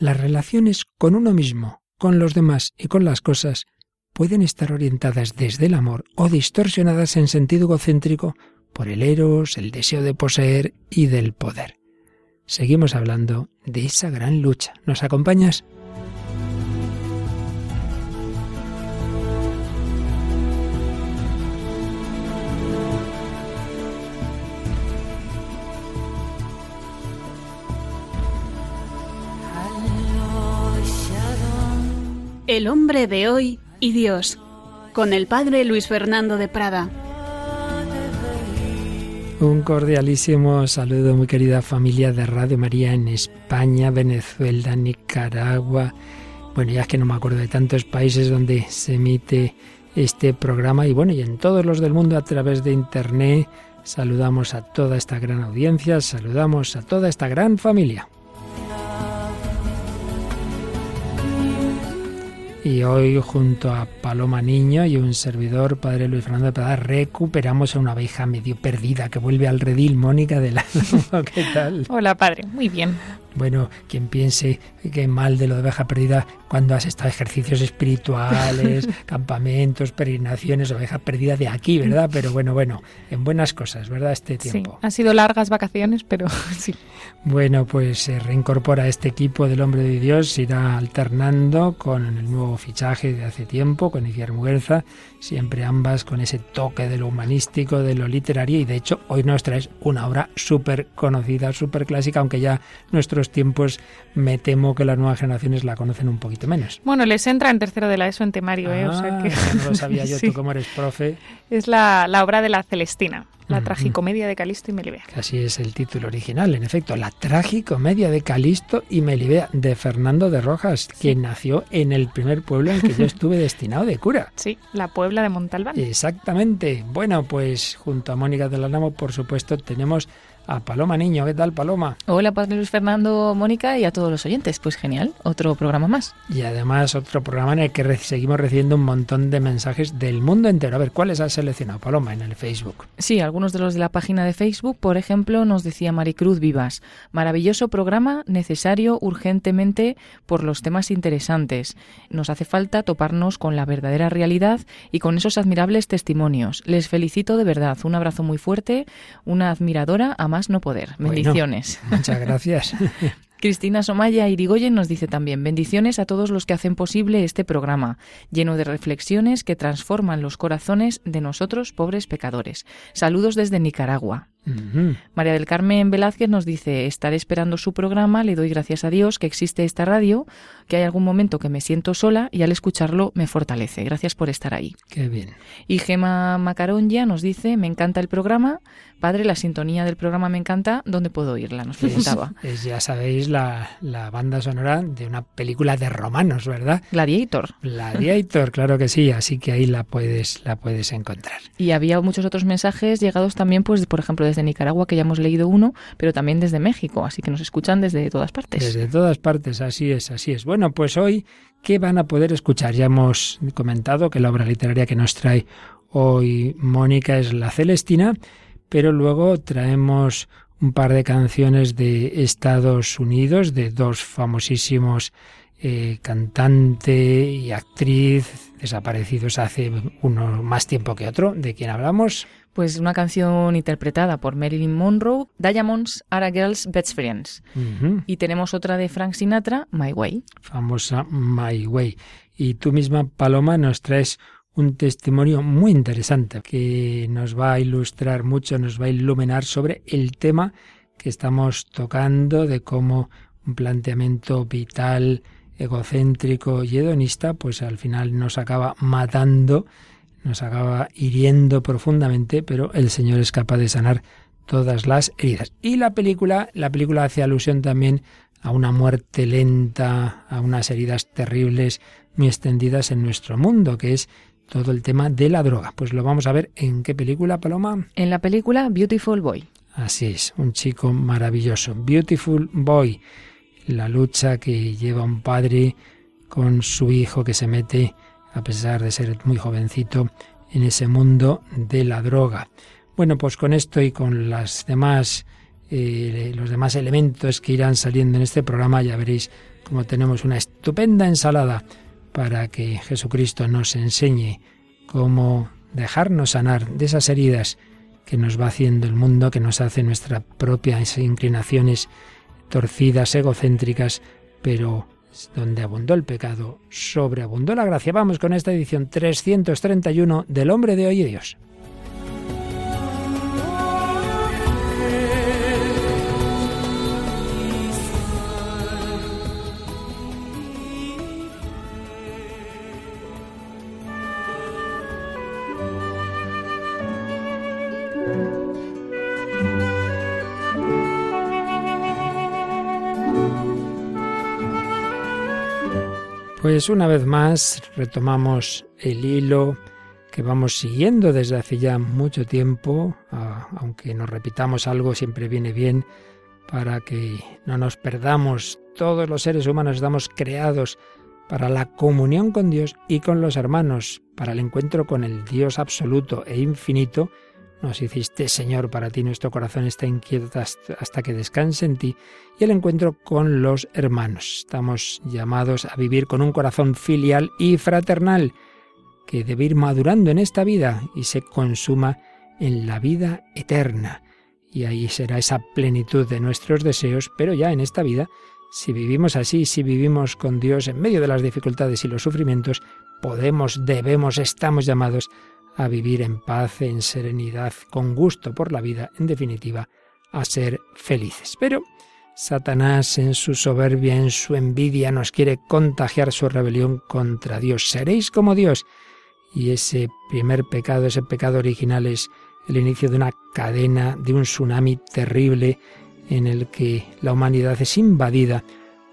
Las relaciones con uno mismo, con los demás y con las cosas pueden estar orientadas desde el amor o distorsionadas en sentido egocéntrico por el eros, el deseo de poseer y del poder. Seguimos hablando de esa gran lucha. ¿Nos acompañas? El hombre de hoy y Dios, con el padre Luis Fernando de Prada. Un cordialísimo saludo, muy querida familia de Radio María en España, Venezuela, Nicaragua. Bueno, ya es que no me acuerdo de tantos países donde se emite este programa y bueno, y en todos los del mundo a través de Internet. Saludamos a toda esta gran audiencia, saludamos a toda esta gran familia. Y hoy, junto a Paloma Niño y un servidor, Padre Luis Fernando de Prada, recuperamos a una abeja medio perdida que vuelve al redil. Mónica de la ¿qué tal? Hola, Padre, muy bien. Bueno, quien piense que mal de lo de oveja perdida cuando has estado ejercicios espirituales, campamentos, peregrinaciones, oveja perdida de aquí, ¿verdad? Pero bueno, bueno, en buenas cosas, ¿verdad? Este tiempo. Sí, han sido largas vacaciones, pero sí. Bueno, pues se reincorpora este equipo del Hombre de Dios, se irá alternando con el nuevo fichaje de hace tiempo, con Guillermo Guerza, siempre ambas con ese toque de lo humanístico, de lo literario, y de hecho hoy nos traes una obra súper conocida, súper clásica, aunque ya nuestros tiempos me temo que las nuevas generaciones la conocen un poquito menos. Bueno, les entra en tercero de la ESO en temario, ¿eh? O sea Ah, que... no lo sabía yo, tú como eres profe, Es la, la obra de la Celestina, la tragicomedia de Calisto y Melibea. así es el título original, en efecto, la tragicomedia de Calisto y Melibea, de Fernando de Rojas, quien nació en el primer pueblo en que yo estuve destinado de cura. Sí, la Puebla de Montalbán. Exactamente. Bueno, pues junto a Mónica del Álamo, por supuesto, tenemos a Paloma Niño. ¿Qué tal, Paloma? Hola, Padre Luis Fernando, Mónica y a todos los oyentes. Pues genial, otro programa más. Y además otro programa en el que re- seguimos recibiendo un montón de mensajes del mundo entero. A ver, ¿cuáles has seleccionado, Paloma, en el Facebook? Sí, algunos de los de la página de Facebook, por ejemplo, nos decía Maricruz Vivas, maravilloso programa, necesario urgentemente por los temas interesantes. Nos hace falta toparnos con la verdadera realidad y con esos admirables testimonios. Les felicito de verdad, un abrazo muy fuerte, una admiradora a más no poder. Bueno. Bendiciones. Muchas gracias. Cristina Somaya Irigoyen nos dice también bendiciones a todos los que hacen posible este programa, lleno de reflexiones que transforman los corazones de nosotros pobres pecadores. Saludos desde Nicaragua. Ujú. María del Carmen Velázquez nos dice, estaré esperando su programa, le doy gracias a Dios que existe esta radio, que hay algún momento que me siento sola y al escucharlo me fortalece. Gracias por estar ahí. Qué bien. Y Gema Macarongia nos dice, me encanta el programa, padre, la sintonía del programa me encanta, ¿dónde puedo oírla? Nos preguntaba. Es, ya sabéis, la, la banda sonora de una película de romanos, ¿verdad? Gladiator. Gladiator, claro que sí, así que ahí la puedes, la puedes encontrar. Y había muchos otros mensajes llegados también, pues, por ejemplo, desde Nicaragua, que ya hemos leído uno, pero también desde México, así que nos escuchan desde todas partes. Desde todas partes, así es, así es. Bueno, pues hoy, ¿qué van a poder escuchar? Ya hemos comentado que la obra literaria que nos trae hoy Mónica es La Celestina, pero luego traemos un par de canciones de Estados Unidos, de dos famosísimos eh, cantante y actriz desaparecidos hace uno más tiempo que otro. ¿De quién hablamos? Pues una canción interpretada por Marilyn Monroe, Diamonds Are a Girl's Best Friends. Y tenemos otra de Frank Sinatra, My Way. famosa My Way. Y tú misma, Paloma, nos traes un testimonio muy interesante que nos va a ilustrar mucho, nos va a iluminar sobre el tema que estamos tocando de cómo un planteamiento vital, egocéntrico y hedonista, pues al final nos acaba matando, nos acaba hiriendo profundamente, pero el Señor es capaz de sanar todas las heridas. Y la película, la película hace alusión también a una muerte lenta, a unas heridas terribles muy extendidas en nuestro mundo, que es todo el tema de la droga. Pues lo vamos a ver en qué película, Paloma. En la película Beautiful Boy. Así es, un chico maravilloso. Beautiful Boy, la lucha que lleva un padre con su hijo que se mete, a pesar de ser muy jovencito, en ese mundo de la droga. Bueno, pues con esto y con las demás, eh, los demás elementos que irán saliendo en este programa, ya veréis como tenemos una estupenda ensalada para que Jesucristo nos enseñe cómo dejarnos sanar de esas heridas que nos va haciendo el mundo, que nos hace nuestras propias inclinaciones torcidas, egocéntricas, pero donde abundó el pecado, sobreabundó la gracia. Vamos con esta edición 331 del Hombre de Hoy y Dios. Pues una vez más retomamos el hilo que vamos siguiendo desde hace ya mucho tiempo, aunque nos repitamos algo siempre viene bien para que no nos perdamos. Todos los seres humanos estamos creados para la comunión con Dios y con los hermanos, para el encuentro con el Dios absoluto e infinito, nos hiciste, Señor, para ti nuestro corazón está inquieto hasta que descanse en ti y el encuentro con los hermanos. Estamos llamados a vivir con un corazón filial y fraternal que debe ir madurando en esta vida y se consuma en la vida eterna. Y ahí será esa plenitud de nuestros deseos, pero ya en esta vida, si vivimos así, si vivimos con Dios en medio de las dificultades y los sufrimientos, podemos, debemos, estamos llamados a vivir en paz, en serenidad, con gusto por la vida, en definitiva, a ser felices. Pero Satanás en su soberbia, en su envidia, nos quiere contagiar su rebelión contra Dios. Seréis como Dios. Y ese primer pecado, ese pecado original es el inicio de una cadena, de un tsunami terrible en el que la humanidad es invadida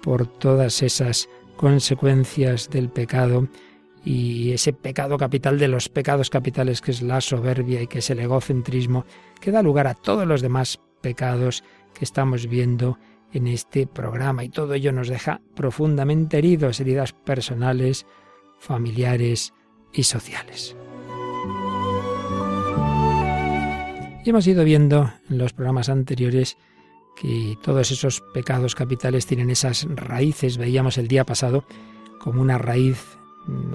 por todas esas consecuencias del pecado y ese pecado capital de los pecados capitales que es la soberbia y que es el egocentrismo, que da lugar a todos los demás pecados que estamos viendo en este programa y todo ello nos deja profundamente heridos, heridas personales, familiares y sociales. Y hemos ido viendo en los programas anteriores que todos esos pecados capitales tienen esas raíces, veíamos el día pasado, como una raíz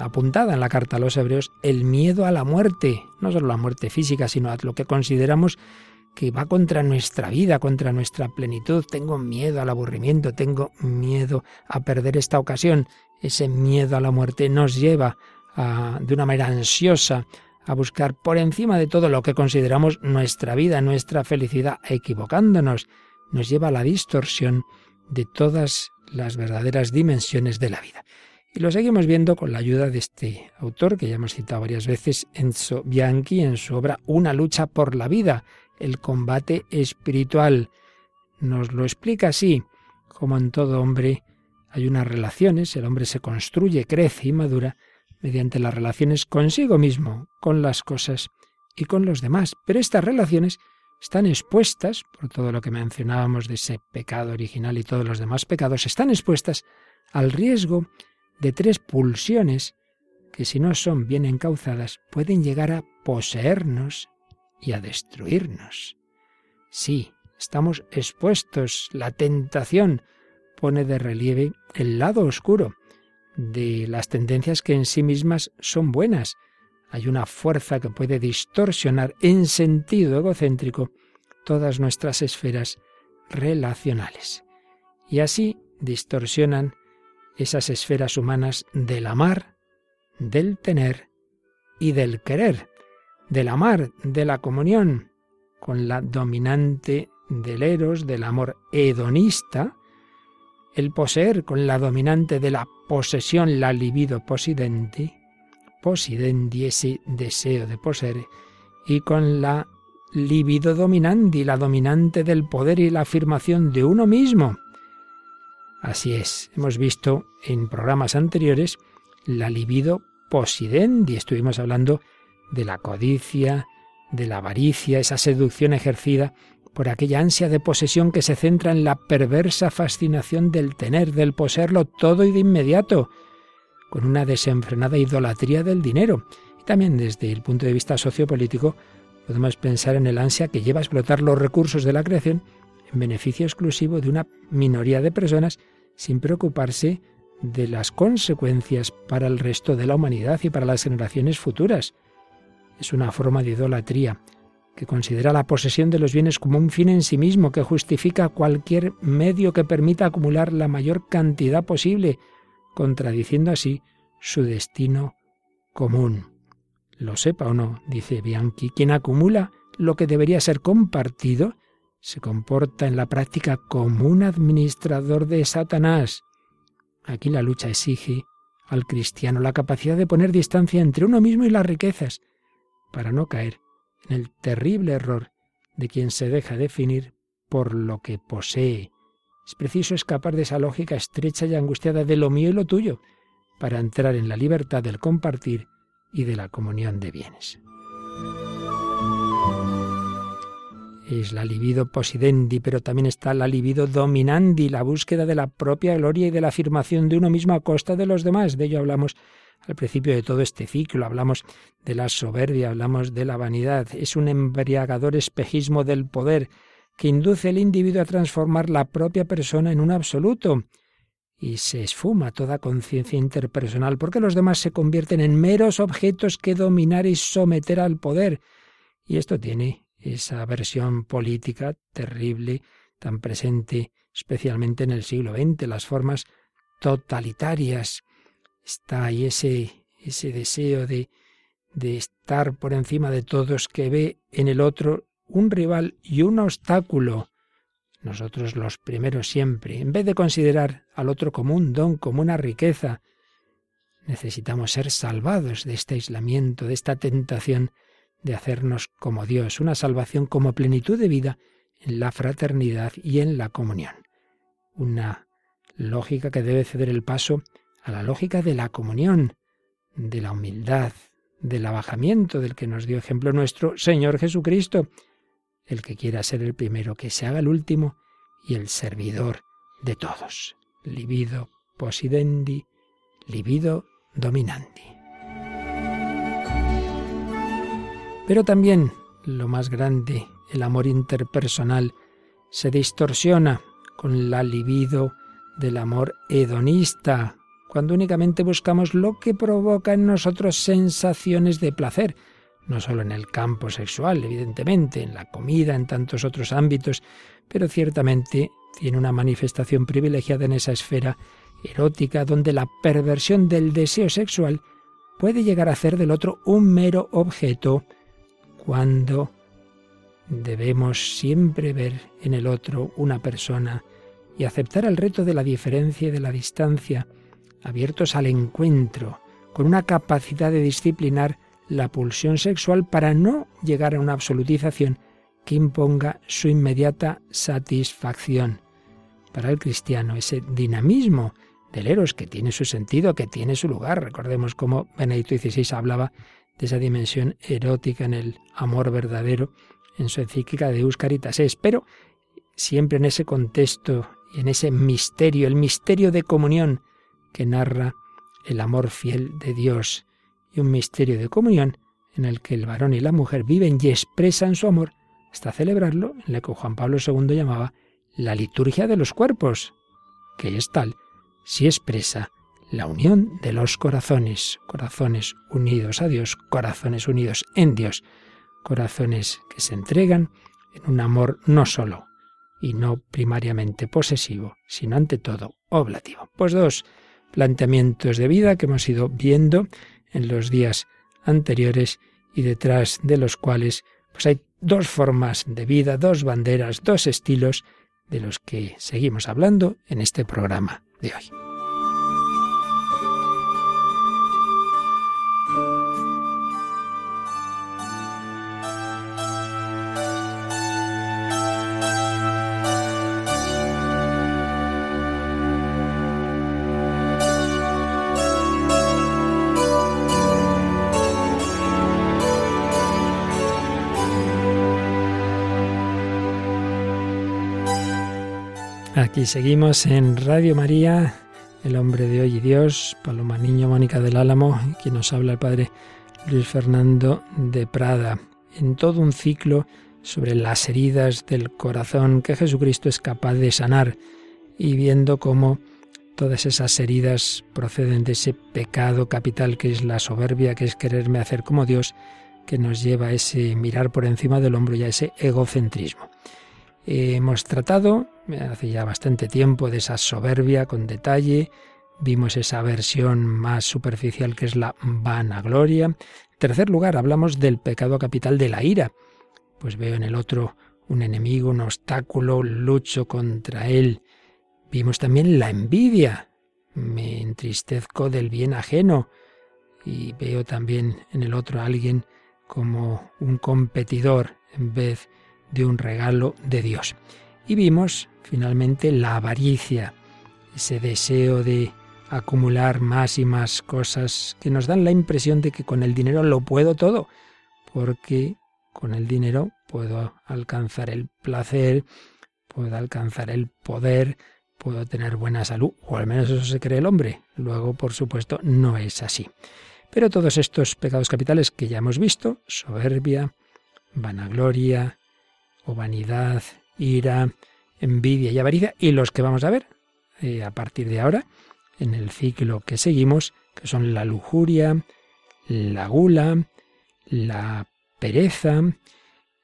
apuntada en la carta a los hebreos el miedo a la muerte, no solo la muerte física, sino a lo que consideramos que va contra nuestra vida, contra nuestra plenitud. Tengo miedo al aburrimiento, tengo miedo a perder esta ocasión. Ese miedo a la muerte nos lleva de una manera ansiosa a buscar por encima de todo lo que consideramos nuestra vida, nuestra felicidad, equivocándonos, nos lleva a la distorsión de todas las verdaderas dimensiones de la vida. Y lo seguimos viendo con la ayuda de este autor que ya hemos citado varias veces, Enzo Bianchi, en su obra Una lucha por la vida, el combate espiritual. Nos lo explica así, como en todo hombre hay unas relaciones, el hombre se construye, crece y madura mediante las relaciones consigo mismo, con las cosas y con los demás. Pero estas relaciones están expuestas, por todo lo que mencionábamos de ese pecado original y todos los demás pecados, están expuestas al riesgo de tres pulsiones que si no son bien encauzadas pueden llegar a poseernos y a destruirnos. Sí, estamos expuestos, la tentación pone de relieve el lado oscuro de las tendencias que en sí mismas son buenas. Hay una fuerza que puede distorsionar en sentido egocéntrico todas nuestras esferas relacionales. Y así distorsionan esas esferas humanas del amar, del tener y del querer, del amar, de la comunión, con la dominante del eros, del amor hedonista, el poseer con la dominante de la posesión, la libido posidenti, posidendi, ese deseo de poseer, y con la libido dominandi, la dominante del poder y la afirmación de uno mismo, Así es, hemos visto en programas anteriores la libido posidendi, estuvimos hablando de la codicia, de la avaricia, esa seducción ejercida por aquella ansia de posesión que se centra en la perversa fascinación del tener, del poseerlo todo y de inmediato, con una desenfrenada idolatría del dinero. Y también desde el punto de vista sociopolítico podemos pensar en el ansia que lleva a explotar los recursos de la creación en beneficio exclusivo de una minoría de personas sin preocuparse de las consecuencias para el resto de la humanidad y para las generaciones futuras. Es una forma de idolatría que considera la posesión de los bienes como un fin en sí mismo, que justifica cualquier medio que permita acumular la mayor cantidad posible, contradiciendo así su destino común. Lo sepa o no, dice Bianchi, quien acumula lo que debería ser compartido, se comporta en la práctica como un administrador de Satanás. Aquí la lucha exige al cristiano la capacidad de poner distancia entre uno mismo y las riquezas, para no caer en el terrible error de quien se deja definir por lo que posee. Es preciso escapar de esa lógica estrecha y angustiada de lo mío y lo tuyo, para entrar en la libertad del compartir y de la comunión de bienes. Es la libido posidendi, pero también está la libido dominandi, la búsqueda de la propia gloria y de la afirmación de uno mismo a costa de los demás. De ello hablamos al principio de todo este ciclo, hablamos de la soberbia, hablamos de la vanidad. Es un embriagador espejismo del poder que induce al individuo a transformar la propia persona en un absoluto. Y se esfuma toda conciencia interpersonal, porque los demás se convierten en meros objetos que dominar y someter al poder. Y esto tiene esa versión política terrible, tan presente especialmente en el siglo XX, las formas totalitarias. Está ahí ese, ese deseo de, de estar por encima de todos que ve en el otro un rival y un obstáculo. Nosotros los primeros siempre, en vez de considerar al otro como un don, como una riqueza, necesitamos ser salvados de este aislamiento, de esta tentación de hacernos como Dios, una salvación como plenitud de vida en la fraternidad y en la comunión. Una lógica que debe ceder el paso a la lógica de la comunión, de la humildad, del abajamiento del que nos dio ejemplo nuestro Señor Jesucristo, el que quiera ser el primero, que se haga el último y el servidor de todos. Libido posidendi, libido dominandi. Pero también lo más grande, el amor interpersonal, se distorsiona con la libido del amor hedonista, cuando únicamente buscamos lo que provoca en nosotros sensaciones de placer, no solo en el campo sexual, evidentemente, en la comida, en tantos otros ámbitos, pero ciertamente tiene una manifestación privilegiada en esa esfera erótica donde la perversión del deseo sexual puede llegar a hacer del otro un mero objeto cuando debemos siempre ver en el otro una persona y aceptar el reto de la diferencia y de la distancia, abiertos al encuentro, con una capacidad de disciplinar la pulsión sexual para no llegar a una absolutización que imponga su inmediata satisfacción. Para el cristiano, ese dinamismo del eros que tiene su sentido, que tiene su lugar. Recordemos cómo Benedicto XVI hablaba de esa dimensión erótica en el amor verdadero en su encíclica de Euscaritas es, pero siempre en ese contexto y en ese misterio, el misterio de comunión que narra el amor fiel de Dios y un misterio de comunión en el que el varón y la mujer viven y expresan su amor hasta celebrarlo en lo que Juan Pablo II llamaba la liturgia de los cuerpos, que es tal si expresa la unión de los corazones, corazones unidos a Dios, corazones unidos en Dios, corazones que se entregan en un amor no solo y no primariamente posesivo, sino ante todo oblativo. Pues dos planteamientos de vida que hemos ido viendo en los días anteriores y detrás de los cuales pues hay dos formas de vida, dos banderas, dos estilos de los que seguimos hablando en este programa de hoy. Aquí seguimos en Radio María, el hombre de hoy y Dios, Paloma Niño, Mónica del Álamo, quien nos habla el padre Luis Fernando de Prada, en todo un ciclo sobre las heridas del corazón que Jesucristo es capaz de sanar y viendo cómo todas esas heridas proceden de ese pecado capital que es la soberbia, que es quererme hacer como Dios, que nos lleva a ese mirar por encima del hombro y a ese egocentrismo. Hemos tratado hace ya bastante tiempo de esa soberbia con detalle, vimos esa versión más superficial que es la vanagloria. En tercer lugar, hablamos del pecado capital de la ira. Pues veo en el otro un enemigo, un obstáculo, lucho contra él. Vimos también la envidia. Me entristezco del bien ajeno y veo también en el otro a alguien como un competidor en vez de un regalo de Dios. Y vimos finalmente la avaricia, ese deseo de acumular más y más cosas que nos dan la impresión de que con el dinero lo puedo todo, porque con el dinero puedo alcanzar el placer, puedo alcanzar el poder, puedo tener buena salud, o al menos eso se cree el hombre. Luego, por supuesto, no es así. Pero todos estos pecados capitales que ya hemos visto, soberbia, vanagloria o vanidad, ira, envidia y avaricia, y los que vamos a ver eh, a partir de ahora en el ciclo que seguimos, que son la lujuria, la gula, la pereza,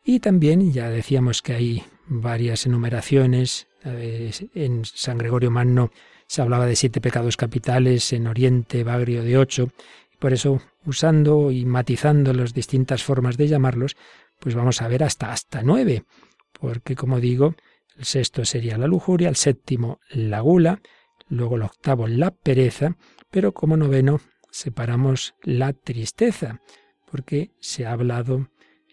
y también ya decíamos que hay varias enumeraciones. En San Gregorio Magno se hablaba de siete pecados capitales, en Oriente Bagrio de ocho. Por eso, usando y matizando las distintas formas de llamarlos, pues vamos a ver hasta hasta nueve, porque como digo, el sexto sería la lujuria, el séptimo la gula, luego el octavo la pereza, pero como noveno separamos la tristeza, porque se ha hablado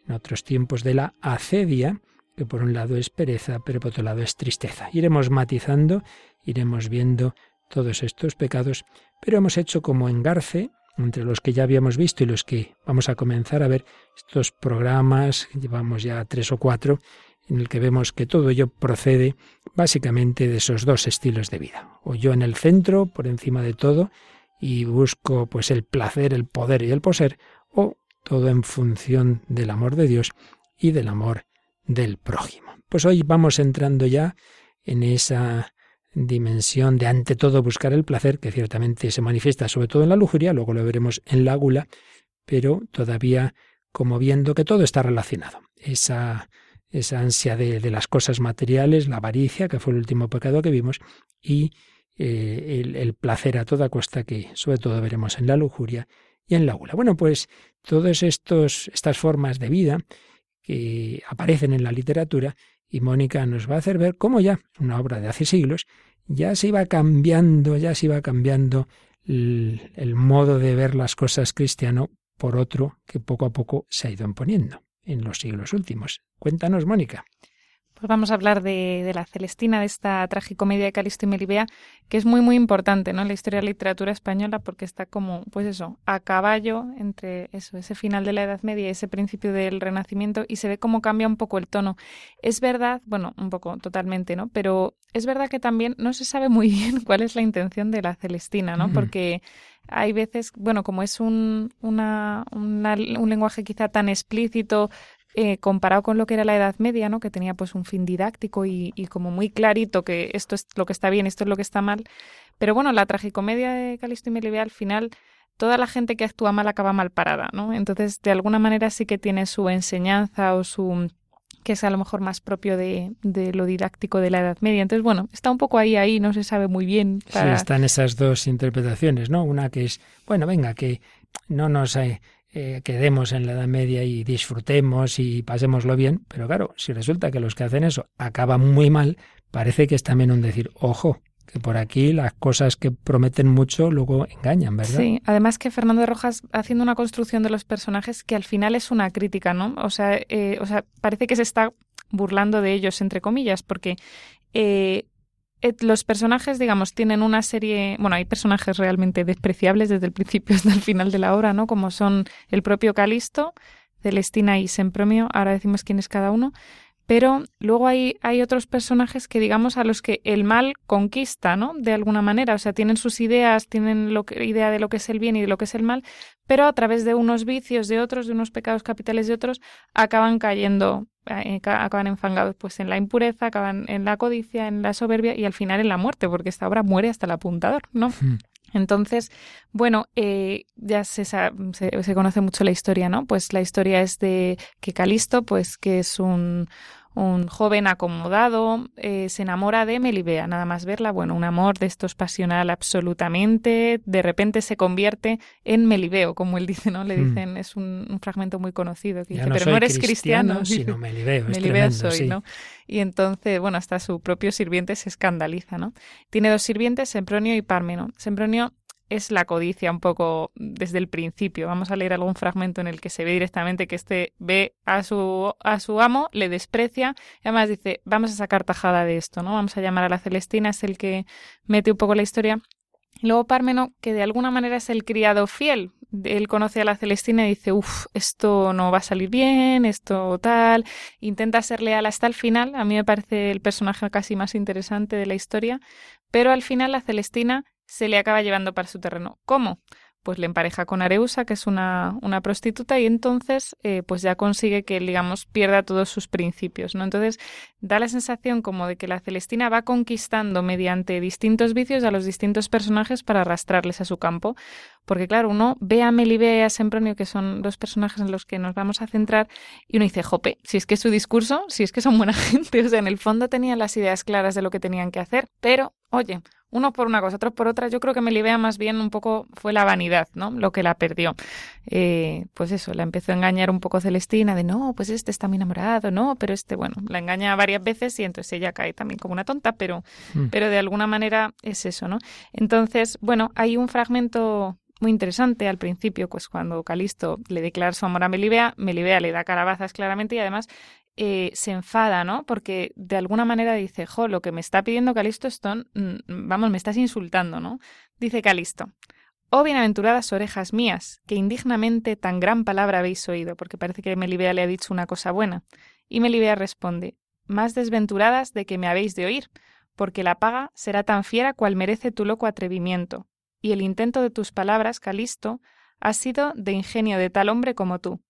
en otros tiempos de la acedia, que por un lado es pereza, pero por otro lado es tristeza. Iremos matizando, iremos viendo todos estos pecados, pero hemos hecho como engarce entre los que ya habíamos visto y los que vamos a comenzar a ver estos programas, llevamos ya tres o cuatro, en el que vemos que todo ello procede básicamente de esos dos estilos de vida. O yo en el centro, por encima de todo, y busco pues el placer, el poder y el poseer, o todo en función del amor de Dios y del amor del prójimo. Pues hoy vamos entrando ya en esa dimensión de ante todo buscar el placer, que ciertamente se manifiesta sobre todo en la lujuria, luego lo veremos en la gula, pero todavía como viendo que todo está relacionado. Esa esa ansia de, las cosas materiales, la avaricia, que fue el último pecado que vimos, y eh, el, placer a toda costa, que sobre todo veremos en la lujuria y en la gula. Bueno, pues todas estas formas de vida que aparecen en la literatura, y Mónica nos va a hacer ver cómo ya, una obra de hace siglos, ya se iba cambiando, ya se iba cambiando el modo de ver las cosas cristiano por otro que poco a poco se ha ido imponiendo en los siglos últimos. Cuéntanos, Mónica. Pues vamos a hablar de, la Celestina, de esta tragicomedia de Calisto y Melibea, que es muy, muy importante ¿no? en la historia de la literatura española porque está como, pues eso, a caballo entre eso, ese final de la Edad Media y ese principio del Renacimiento y se ve cómo cambia un poco el tono. Es verdad, bueno, un poco totalmente, ¿no? Pero es verdad que también no se sabe muy bien cuál es la intención de la Celestina, ¿no? Porque hay veces, bueno, como es un, una, un lenguaje quizá tan explícito, eh, comparado con lo que era la Edad Media, ¿no? que tenía pues un fin didáctico y, como muy clarito que esto es lo que está bien, esto es lo que está mal. Pero bueno, la tragicomedia de Calisto y Melibea al final toda la gente que actúa mal acaba mal parada, ¿no? Entonces, de alguna manera sí que tiene su enseñanza o su que es a lo mejor más propio de, de, lo didáctico de la Edad Media. Entonces, bueno, está un poco ahí, ahí, no se sabe muy bien. Sí, están esas dos interpretaciones, ¿no? Una que es, bueno, venga, que no nos eh, eh, quedemos en la Edad Media y disfrutemos y pasémoslo bien, pero claro, si resulta que los que hacen eso acaban muy mal, parece que es también un decir, ojo, que por aquí las cosas que prometen mucho luego engañan, ¿verdad? Sí, además que Fernando de Rojas haciendo una construcción de los personajes que al final es una crítica, ¿no? O sea, eh, o sea parece que se está burlando de ellos, entre comillas, porque eh, los personajes, digamos, tienen una serie, bueno, hay personajes realmente despreciables desde el principio hasta el final de la obra, ¿no? Como son el propio Calisto, Celestina y Sempromio, ahora decimos quién es cada uno, pero luego hay, hay otros personajes que, digamos, a los que el mal conquista, ¿no? De alguna manera, o sea, tienen sus ideas, tienen idea de lo que es el bien y de lo que es el mal, pero a través de unos vicios de otros, de unos pecados capitales de otros, acaban cayendo eh, acaban enfangados pues en la impureza, acaban en la codicia, en la soberbia y al final en la muerte, porque esta obra muere hasta el apuntador, ¿no? Hmm. Entonces, bueno, eh, ya se, se, conoce mucho la historia, ¿no? Pues la historia es de que Calisto, pues que es un, un joven acomodado eh, se enamora de Melibea, nada más verla, bueno, un amor de estos pasional absolutamente, de repente se convierte en Melibeo, como él dice, ¿no? Le hmm. dicen, es un, fragmento muy conocido, que dice, pero no eres cristiano, sino Melibeo, Melibeo soy, ¿no? Y entonces, bueno, hasta su propio sirviente se escandaliza, ¿no? Tiene dos sirvientes, Sempronio y Pármeno. Sempronio es la codicia un poco desde el principio. Vamos a leer algún fragmento en el que se ve directamente que este ve a su, a su amo, le desprecia y además dice, vamos a sacar tajada de esto, ¿no? Vamos a llamar a la Celestina, es el que mete un poco la historia. Luego Pármeno, que de alguna manera es el criado fiel. Él conoce a la Celestina y dice, uff, esto no va a salir bien, esto tal. Intenta ser leal hasta el final. A mí me parece el personaje casi más interesante de la historia. Pero al final la Celestina se le acaba llevando para su terreno. ¿Cómo? Pues le empareja con Areusa, que es una, una prostituta, y entonces eh, pues ya consigue que, digamos, pierda todos sus principios, ¿no? Entonces da la sensación como de que la Celestina va conquistando mediante distintos vicios a los distintos personajes para arrastrarles a su campo. Porque, claro, uno ve a Melibea y a Sempronio, que son dos personajes en los que nos vamos a centrar, y uno dice, jope, si es que su discurso, si es que son buena gente, o sea, en el fondo tenían las ideas claras de lo que tenían que hacer, pero, oye, uno por una cosa, otro por otra, yo creo que Melibea más bien un poco fue la vanidad, ¿no? Lo que la perdió. Eh, pues eso, la empezó a engañar un poco Celestina de no, pues este está muy enamorado, no, pero este, bueno, la engaña varias veces y entonces ella cae también como una tonta, pero, mm. pero de alguna manera es eso, ¿no? Entonces, bueno, hay un fragmento muy interesante al principio, pues cuando Calisto le declara su amor a Melibea, Melibea le da calabazas claramente y además eh, se enfada, ¿no? Porque de alguna manera dice, jo, lo que me está pidiendo Calisto Stone, mm, vamos, me estás insultando, ¿no? Dice Calisto, oh bienaventuradas orejas mías, que indignamente tan gran palabra habéis oído, porque parece que Melibea le ha dicho una cosa buena. Y Melibea responde, más desventuradas de que me habéis de oír, porque la paga será tan fiera cual merece tu loco atrevimiento, y el intento de tus palabras, Calisto, ha sido de ingenio de tal hombre como tú,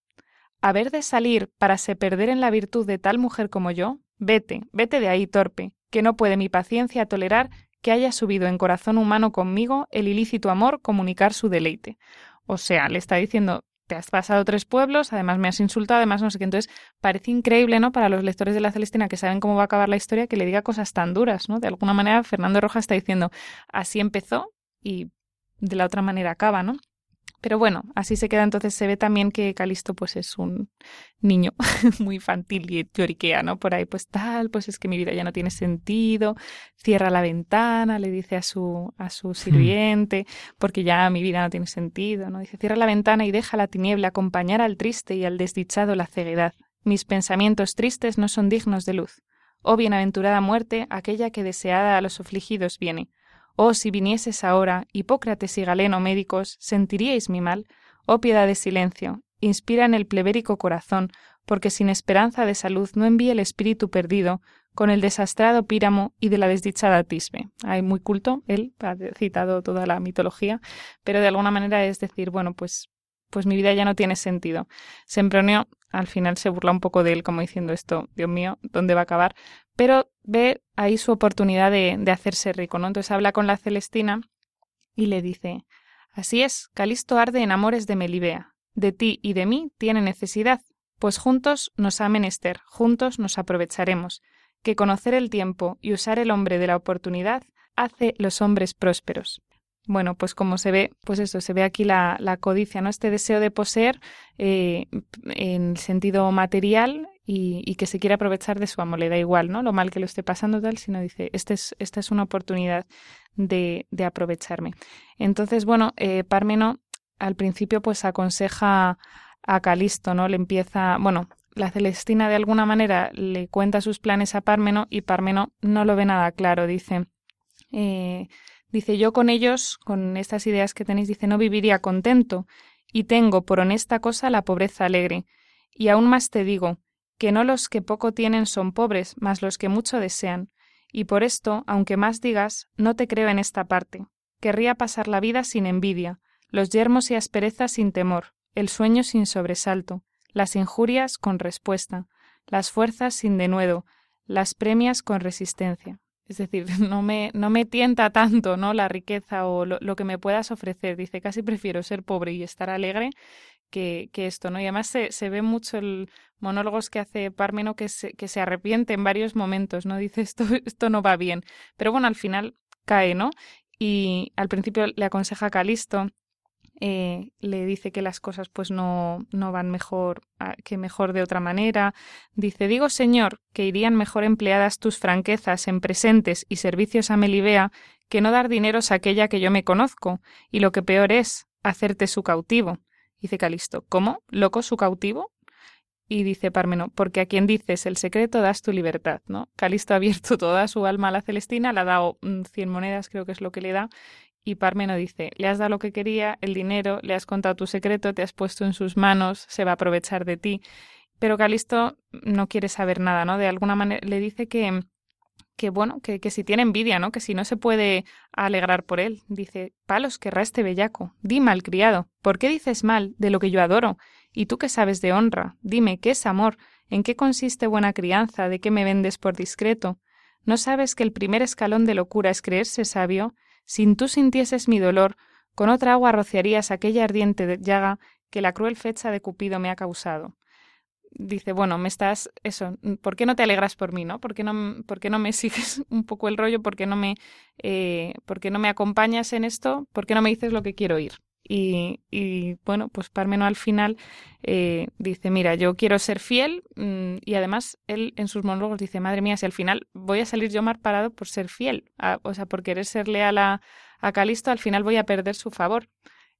haber de salir para se perder en la virtud de tal mujer como yo, vete, vete de ahí, torpe, que no puede mi paciencia tolerar que haya subido en corazón humano conmigo el ilícito amor comunicar su deleite. O sea, le está diciendo, te has pasado tres pueblos, además me has insultado, además no sé qué. Entonces, parece increíble, ¿no? Para los lectores de la Celestina que saben cómo va a acabar la historia, que le diga cosas tan duras, ¿no? De alguna manera, Fernando Rojas está diciendo, así empezó y de la otra manera acaba, ¿no? Pero bueno, así se queda. Entonces se ve también que Calisto pues es un niño muy infantil y teoriquea, ¿no? Por ahí pues tal, pues es que mi vida ya no tiene sentido. Cierra la ventana, le dice a su, a su hmm. sirviente, porque ya mi vida no tiene sentido, ¿no? Dice, cierra la ventana y deja la tiniebla acompañar al triste y al desdichado la ceguedad. Mis pensamientos tristes no son dignos de luz. Oh bienaventurada muerte, aquella que deseada a los afligidos viene. Oh, si vinieses ahora, Hipócrates y Galeno médicos, sentiríais mi mal. Oh, piedad de silencio, inspira en el plebérico corazón, porque sin esperanza de salud no envíe el espíritu perdido, con el desastrado Píramo y de la desdichada Tisbe. Hay muy culto, él ha citado toda la mitología, pero de alguna manera es decir, bueno, pues, pues mi vida ya no tiene sentido. Sempronio al final se burla un poco de él, como diciendo esto, Dios mío, ¿dónde va a acabar? Pero ve ahí su oportunidad de, de hacerse rico, ¿no? Entonces habla con la Celestina y le dice, Así es, Calisto arde en amores de Melibea. De ti y de mí tiene necesidad, pues juntos nos ha menester, juntos nos aprovecharemos, que conocer el tiempo y usar el hombre de la oportunidad hace los hombres prósperos. Bueno, pues como se ve, pues eso, se ve aquí la, la codicia, ¿no? Este deseo de poseer eh, en sentido material y, que se quiere aprovechar de su amo. Le da igual, ¿no? Lo mal que lo esté pasando tal, sino dice, este es, esta es una oportunidad de, de aprovecharme. Entonces, bueno, eh, Parmeno al principio pues aconseja a Calisto, ¿no? Le empieza, bueno, la Celestina de alguna manera le cuenta sus planes a Parmeno y Parmeno no lo ve nada claro. Dice, eh, dice yo con ellos, con estas ideas que tenéis, dice no viviría contento y tengo por honesta cosa la pobreza alegre. Y aún más te digo, que no los que poco tienen son pobres, mas los que mucho desean, y por esto, aunque más digas, no te creo en esta parte. Querría pasar la vida sin envidia, los yermos y asperezas sin temor, el sueño sin sobresalto, las injurias con respuesta, las fuerzas sin denuedo, las premias con resistencia. Es decir, no me, no me tienta tanto ¿no? la riqueza o lo, que me puedas ofrecer. Dice, casi prefiero ser pobre y estar alegre que, esto, ¿no? Y además se, se, ve mucho el monólogos que hace Parmeno que se, que se arrepiente en varios momentos, ¿no? Dice, esto, esto no va bien. Pero bueno, al final cae, ¿no? Y al principio le aconseja a Calisto eh, le dice que las cosas pues no, no van mejor que mejor de otra manera. Dice, digo Señor, que irían mejor empleadas tus franquezas en presentes y servicios a Melibea que no dar dineros a aquella que yo me conozco, y lo que peor es, hacerte su cautivo. Dice Calisto, ¿cómo? ¿Loco su cautivo? Y dice Parmeno, porque a quien dices el secreto das tu libertad, ¿no? Calisto ha abierto toda su alma a la Celestina, le ha dado mm, cien monedas, creo que es lo que le da, y Parmeno dice, le has dado lo que quería, el dinero, le has contado tu secreto, te has puesto en sus manos, se va a aprovechar de ti. Pero Calisto no quiere saber nada, ¿no? De alguna manera le dice que, que bueno, que, que si tiene envidia, ¿no? Que si no se puede alegrar por él. Dice, palos querrá este bellaco. Di mal criado. ¿Por qué dices mal de lo que yo adoro? Y tú que sabes de honra, dime, ¿qué es amor? ¿En qué consiste buena crianza? ¿De qué me vendes por discreto? ¿No sabes que el primer escalón de locura es creerse sabio? Sin tú sintieses mi dolor, con otra agua rociarías aquella ardiente llaga que la cruel fecha de Cupido me ha causado. Dice, bueno, me estás, eso, ¿por qué no te alegras por mí, no? ¿Por qué no, por qué no me sigues un poco el rollo? ¿Por qué no me, eh, ¿por qué no me acompañas en esto? ¿Por qué no me dices lo que quiero oír? Y, y, bueno, pues Parmeno al final eh, dice, mira, yo quiero ser fiel mm, y además él en sus monólogos dice, madre mía, si al final voy a salir yo mal parado por ser fiel, o sea, por querer ser leal a, a, Calisto, al final voy a perder su favor.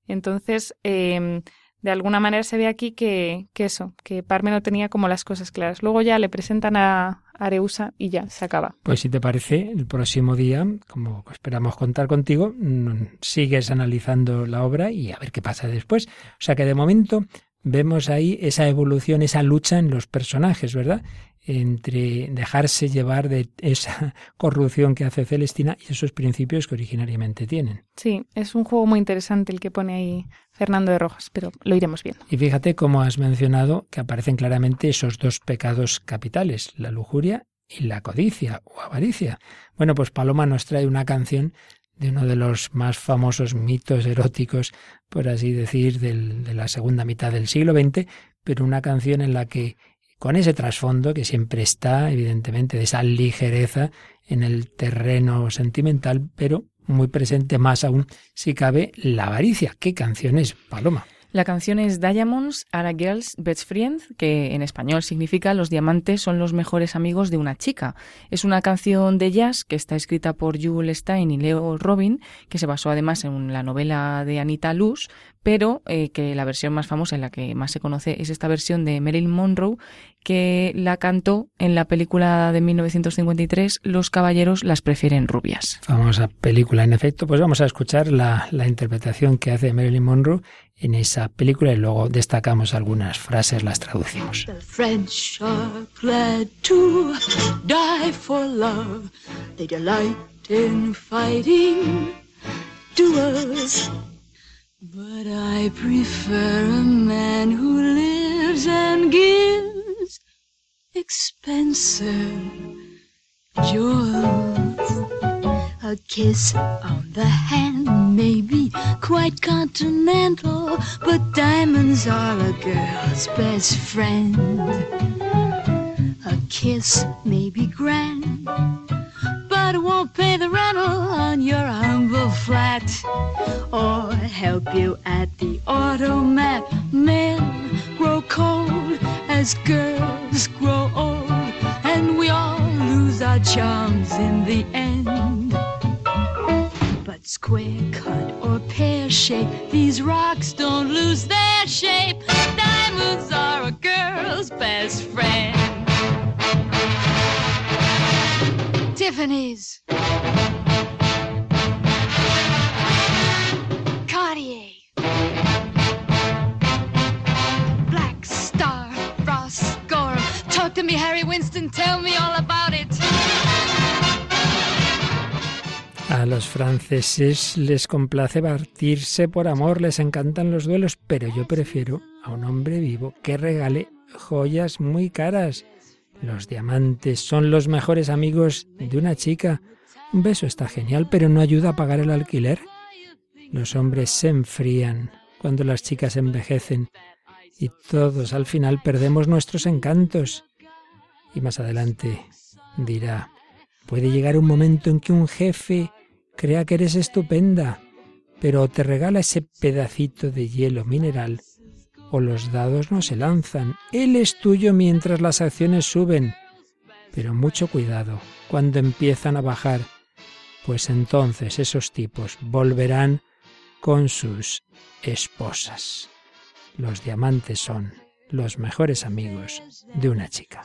Entonces, eh, de alguna manera se ve aquí que, que eso, que Parmeno tenía como las cosas claras. Luego ya le presentan a Areusa y ya se acaba. Pues si te parece, el próximo día, como esperamos contar contigo, mm, sigues analizando la obra y a ver qué pasa después. O sea que de momento vemos ahí esa evolución, esa lucha en los personajes, ¿verdad? Entre dejarse llevar de esa corrupción que hace Celestina y esos principios que originariamente tienen. Sí, es un juego muy interesante el que pone ahí Fernando de Rojas, pero lo iremos viendo. Y fíjate cómo has mencionado que aparecen claramente esos dos pecados capitales, la lujuria y la codicia o avaricia. Bueno, pues Paloma nos trae una canción de uno de los más famosos mitos eróticos, por así decir, de la segunda mitad del siglo XX, pero una canción en la que con ese trasfondo que siempre está, evidentemente, de esa ligereza en el terreno sentimental, pero muy presente más aún, si cabe, la avaricia. ¿Qué canción es, Paloma? La canción es Diamonds are a girl's best friend, que en español significa Los diamantes son los mejores amigos de una chica. Es una canción de jazz que está escrita por Jules Stein y Leo Robin, que se basó además en la novela de Anita Luz, pero eh, que la versión más famosa, en la que más se conoce, es esta versión de Marilyn Monroe, que la cantó en la película de 1953 Los caballeros las prefieren rubias. Famosa película, en efecto. Pues vamos a escuchar la, la interpretación que hace Marilyn Monroe en esa película y luego destacamos algunas frases, las traducimos. The French are glad to die for love. They delight in fighting duels. But I prefer a man who lives and gives expensive jewels. A kiss on the hand may be quite continental, but diamonds are a girl's best friend. A kiss may be grand but it won't pay the rental on your humble flat or help you at the automat. Men grow cold as girls grow old, and we all lose our charms in the end. But square cut or pear shape, these rocks don't lose their shape. Diamonds are a girl's best friend. Tiffany's. Cartier. Black Star, Ross. Talk to me, Harry Winston. Tell me all about it. A los franceses les complace partirse por amor, les encantan los duelos, pero yo prefiero a un hombre vivo que regale joyas muy caras Los diamantes son los mejores amigos de una chica. Un beso está genial, pero no ayuda a pagar el alquiler. Los hombres se enfrían cuando las chicas envejecen y todos al final perdemos nuestros encantos. Y más adelante dirá, puede llegar un momento en que un jefe crea que eres estupenda, pero te regala ese pedacito de hielo mineral o los dados no se lanzan. Él es tuyo mientras las acciones suben. Pero mucho cuidado, cuando empiezan a bajar, pues entonces esos tipos volverán con sus esposas. Los diamantes son los mejores amigos de una chica.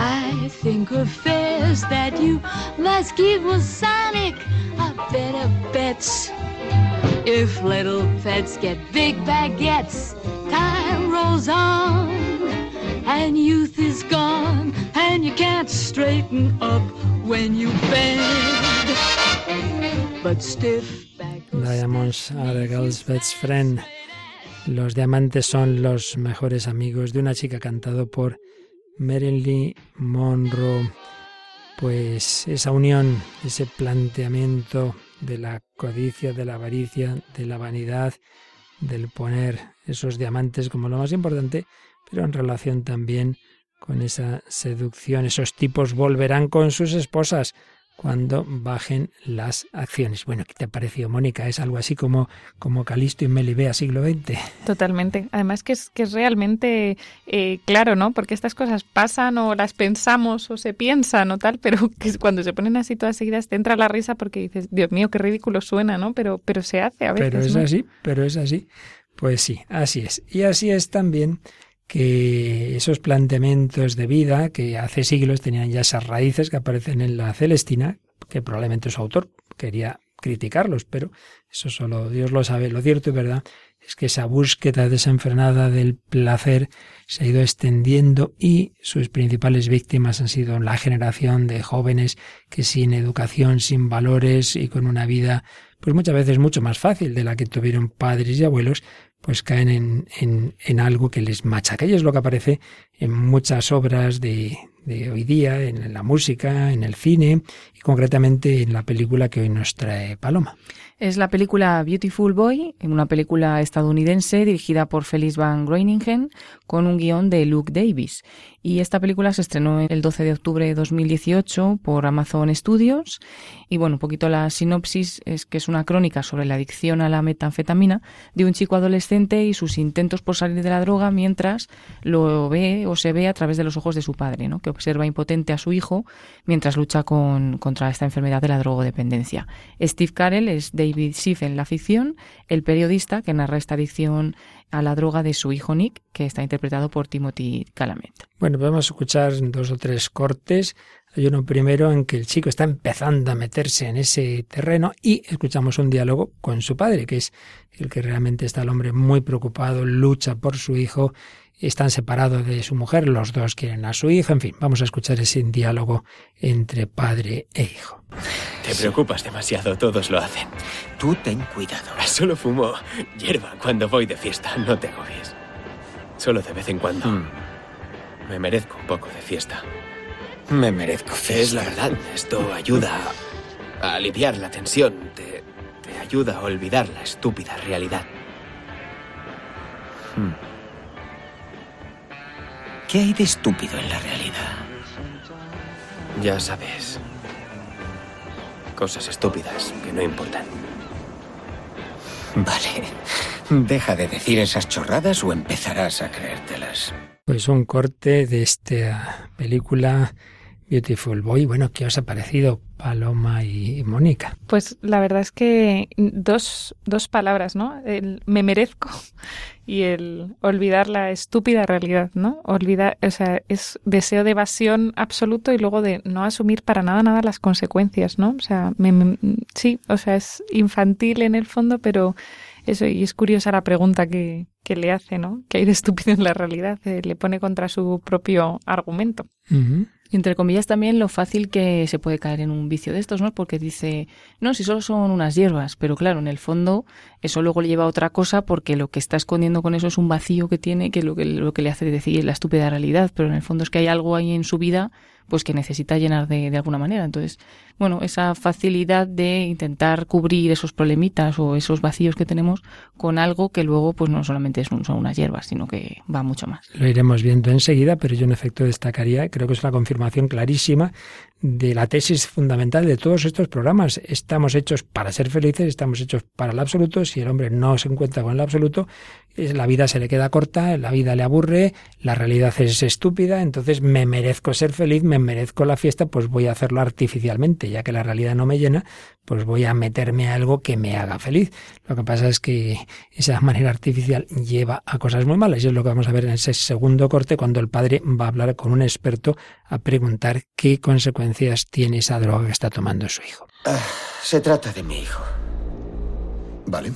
I think affairs that you must give Sonic a better bets. If little pets get big baguettes, time rolls on, and youth is gone, and you can't straighten up when you bend. Diamonds are a girl's best friend. Los diamantes son los mejores amigos de una chica cantado por Marilyn Monroe, pues esa unión, ese planteamiento de la codicia, de la avaricia, de la vanidad, del poner esos diamantes como lo más importante, pero en relación también con esa seducción. Esos tipos volverán con sus esposas cuando bajen las acciones. Bueno, ¿qué te ha parecido, Mónica? Es algo así como, como Calisto y Melibea siglo XX. Totalmente. Además que es, que es realmente eh, claro, ¿no? Porque estas cosas pasan o las pensamos o se piensan o tal, pero que cuando se ponen así todas seguidas te entra la risa porque dices, Dios mío, qué ridículo suena, ¿no? Pero, pero se hace a veces. Pero es así, pero es así. Pues sí, así es. Y así es también que esos planteamientos de vida que hace siglos tenían ya esas raíces que aparecen en la Celestina, que probablemente su autor quería criticarlos, pero eso solo Dios lo sabe. Lo cierto y verdad es que esa búsqueda desenfrenada del placer se ha ido extendiendo y sus principales víctimas han sido la generación de jóvenes que sin educación, sin valores y con una vida pues muchas veces mucho más fácil de la que tuvieron padres y abuelos, pues caen en, en, en algo que les machaca. Y es lo que aparece en muchas obras de, de hoy día, en la música, en el cine y concretamente en la película que hoy nos trae Paloma. Es la película Beautiful Boy, una película estadounidense dirigida por Felix Van Groeningen con un guion de Luke Davis. Y esta película se estrenó el 12 de octubre de 2018 por Amazon Studios. Y bueno, un poquito la sinopsis es que es una crónica sobre la adicción a la metanfetamina de un chico adolescente y sus intentos por salir de la droga mientras lo ve o se ve a través de los ojos de su padre, ¿no? que observa impotente a su hijo mientras lucha con, contra esta enfermedad de la drogodependencia. Steve Carell es David Schiff en la ficción, el periodista que narra esta adicción a la droga de su hijo Nick, que está interpretado por Timothy Calamet. Bueno, podemos escuchar dos o tres cortes. Hay uno primero en que el chico está empezando a meterse en ese terreno y escuchamos un diálogo con su padre, que es el que realmente está el hombre muy preocupado, lucha por su hijo están separados de su mujer, los dos quieren a su hija, en fin, vamos a escuchar ese diálogo entre padre e hijo. Te preocupas demasiado, todos lo hacen. Tú ten cuidado. Solo fumo hierba cuando voy de fiesta, no te agobies. Solo de vez en cuando. Hmm. Me merezco un poco de fiesta. Me merezco fiesta. Es la verdad, esto ayuda a aliviar la tensión, te, te ayuda a olvidar la estúpida realidad. Hmm. ¿Qué hay de estúpido en la realidad? Ya sabes. Cosas estúpidas que no importan. Vale. Deja de decir esas chorradas o empezarás a creértelas. Pues un corte de esta película Beautiful Boy. Bueno, ¿qué os ha parecido Paloma y Mónica? Pues la verdad es que dos, dos palabras, ¿no? El me merezco y el olvidar la estúpida realidad, ¿no? Olvidar, o sea, es deseo de evasión absoluto y luego de no asumir para nada nada las consecuencias, ¿no? O sea, sí, o sea, es infantil en el fondo, pero eso, y es curiosa la pregunta que, que le hace, ¿no? Que hay de estúpido en la realidad, eh, le pone contra su propio argumento. Y entre comillas también lo fácil que se puede caer en un vicio de estos, ¿no? Porque dice, no, si solo son unas hierbas, pero claro, en el fondo eso luego le lleva a otra cosa porque lo que está escondiendo con eso es un vacío que tiene que lo que, lo que le hace decir la estúpida realidad, pero en el fondo es que hay algo ahí en su vida pues que necesita llenar de, alguna manera. Entonces, bueno, esa facilidad de intentar cubrir esos problemitas o esos vacíos que tenemos con algo que luego pues no solamente es un, son unas hierbas, sino que va mucho más. Lo iremos viendo enseguida, pero yo en efecto destacaría, creo que es una confirmación clarísima de la tesis fundamental de todos estos programas. Estamos hechos para ser felices, estamos hechos para el absoluto. Si el hombre no se encuentra con el absoluto, la vida se le queda corta, la vida le aburre, la realidad es estúpida, entonces me merezco ser feliz, me merezco la fiesta, pues voy a hacerlo artificialmente, ya que la realidad no me llena, pues voy a meterme a algo que me haga feliz. Lo que pasa es que esa manera artificial lleva a cosas muy malas y es lo que vamos a ver en ese segundo corte cuando el padre va a hablar con un experto a preguntar qué consecuencias tiene esa droga que está tomando su hijo. Ah, se trata de mi hijo. Vale.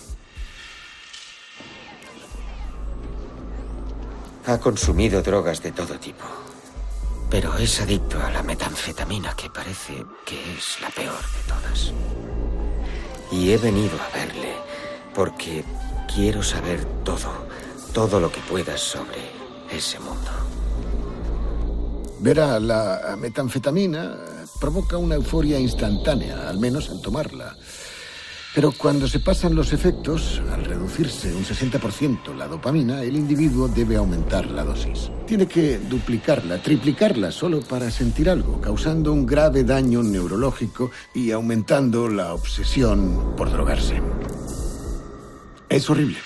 Ha consumido drogas de todo tipo, pero es adicto a la metanfetamina que parece que es la peor de todas. Y he venido a verle porque quiero saber todo, todo lo que puedas sobre ese mundo. Verá, la metanfetamina provoca una euforia instantánea, al menos en tomarla. Pero cuando se pasan los efectos, al reducirse un 60% la dopamina, el individuo debe aumentar la dosis. Tiene que duplicarla, triplicarla solo para sentir algo, causando un grave daño neurológico y aumentando la obsesión por drogarse. Es horrible.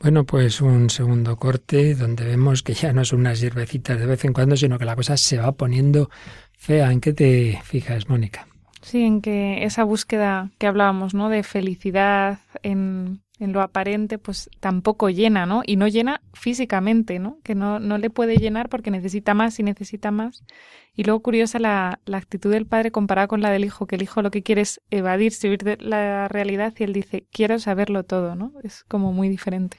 Bueno, pues un segundo corte donde vemos que ya no son unas hierbecitas de vez en cuando, sino que la cosa se va poniendo fea. ¿En qué te fijas, Mónica? Sí, en que esa búsqueda que hablábamos, ¿no? De felicidad en, en, lo aparente, pues tampoco llena, ¿no? Y no llena físicamente, ¿no? Que no, no le puede llenar porque necesita más y necesita más. Y luego curiosa la, la actitud del padre comparada con la del hijo, que el hijo lo que quiere es evadirse, de la realidad y él dice, quiero saberlo todo, ¿no? Es como muy diferente.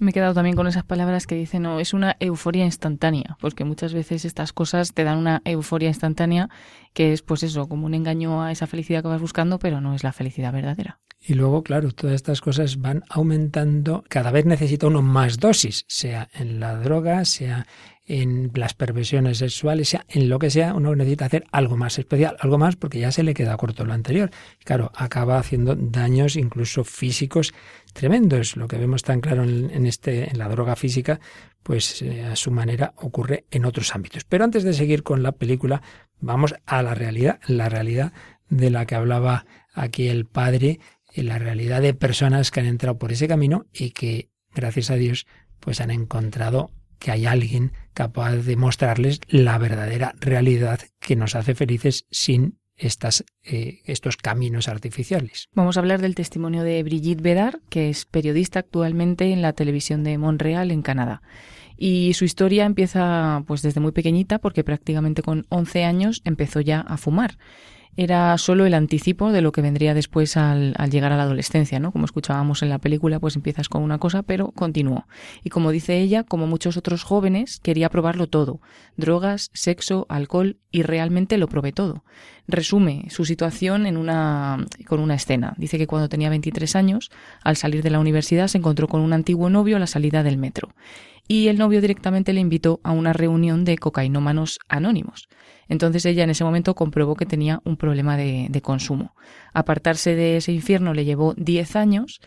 Me he quedado también con esas palabras que dicen, no, es una euforia instantánea, porque muchas veces estas cosas te dan una euforia instantánea que es, pues eso, como un engaño a esa felicidad que vas buscando, pero no es la felicidad verdadera. Y luego, claro, todas estas cosas van aumentando, cada vez necesita uno más dosis, sea en la droga, sea en las perversiones sexuales, sea en lo que sea, uno necesita hacer algo más especial, algo más porque ya se le queda corto lo anterior. Claro, acaba haciendo daños incluso físicos tremendos. Lo que vemos tan claro en, este, en la droga física, pues eh, a su manera ocurre en otros ámbitos. Pero antes de seguir con la película, vamos a la realidad, la realidad de la que hablaba aquí el padre, la realidad de personas que han entrado por ese camino y que, gracias a Dios, pues han encontrado que hay alguien capaz de mostrarles la verdadera realidad que nos hace felices sin eh, estos caminos artificiales. Vamos a hablar del testimonio de Brigitte Bedard, que es periodista actualmente en la televisión de Montreal, en Canadá. Y su historia empieza pues desde muy pequeñita, porque prácticamente con 11 años empezó ya a fumar era solo el anticipo de lo que vendría después al, llegar a la adolescencia, ¿no? Como escuchábamos en la película, pues empiezas con una cosa, pero continuó. Y como dice ella, como muchos otros jóvenes, quería probarlo todo. Drogas, sexo, alcohol, y realmente lo probé todo. Resume su situación en una, con una escena. Dice que cuando tenía 23 años, al salir de la universidad, se encontró con un antiguo novio a la salida del metro. Y el novio directamente le invitó a una reunión de cocainómanos anónimos. Entonces ella en ese momento comprobó que tenía un problema de, consumo. Apartarse de ese infierno le llevó 10 años,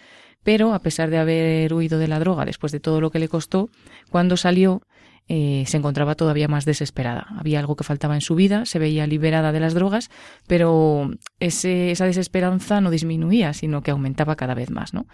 pero a pesar de haber huido de la droga después de todo lo que le costó, cuando salió eh, se encontraba todavía más desesperada. Había algo que faltaba en su vida, se veía liberada de las drogas, pero esa desesperanza no disminuía, sino que aumentaba cada vez más. ¿no?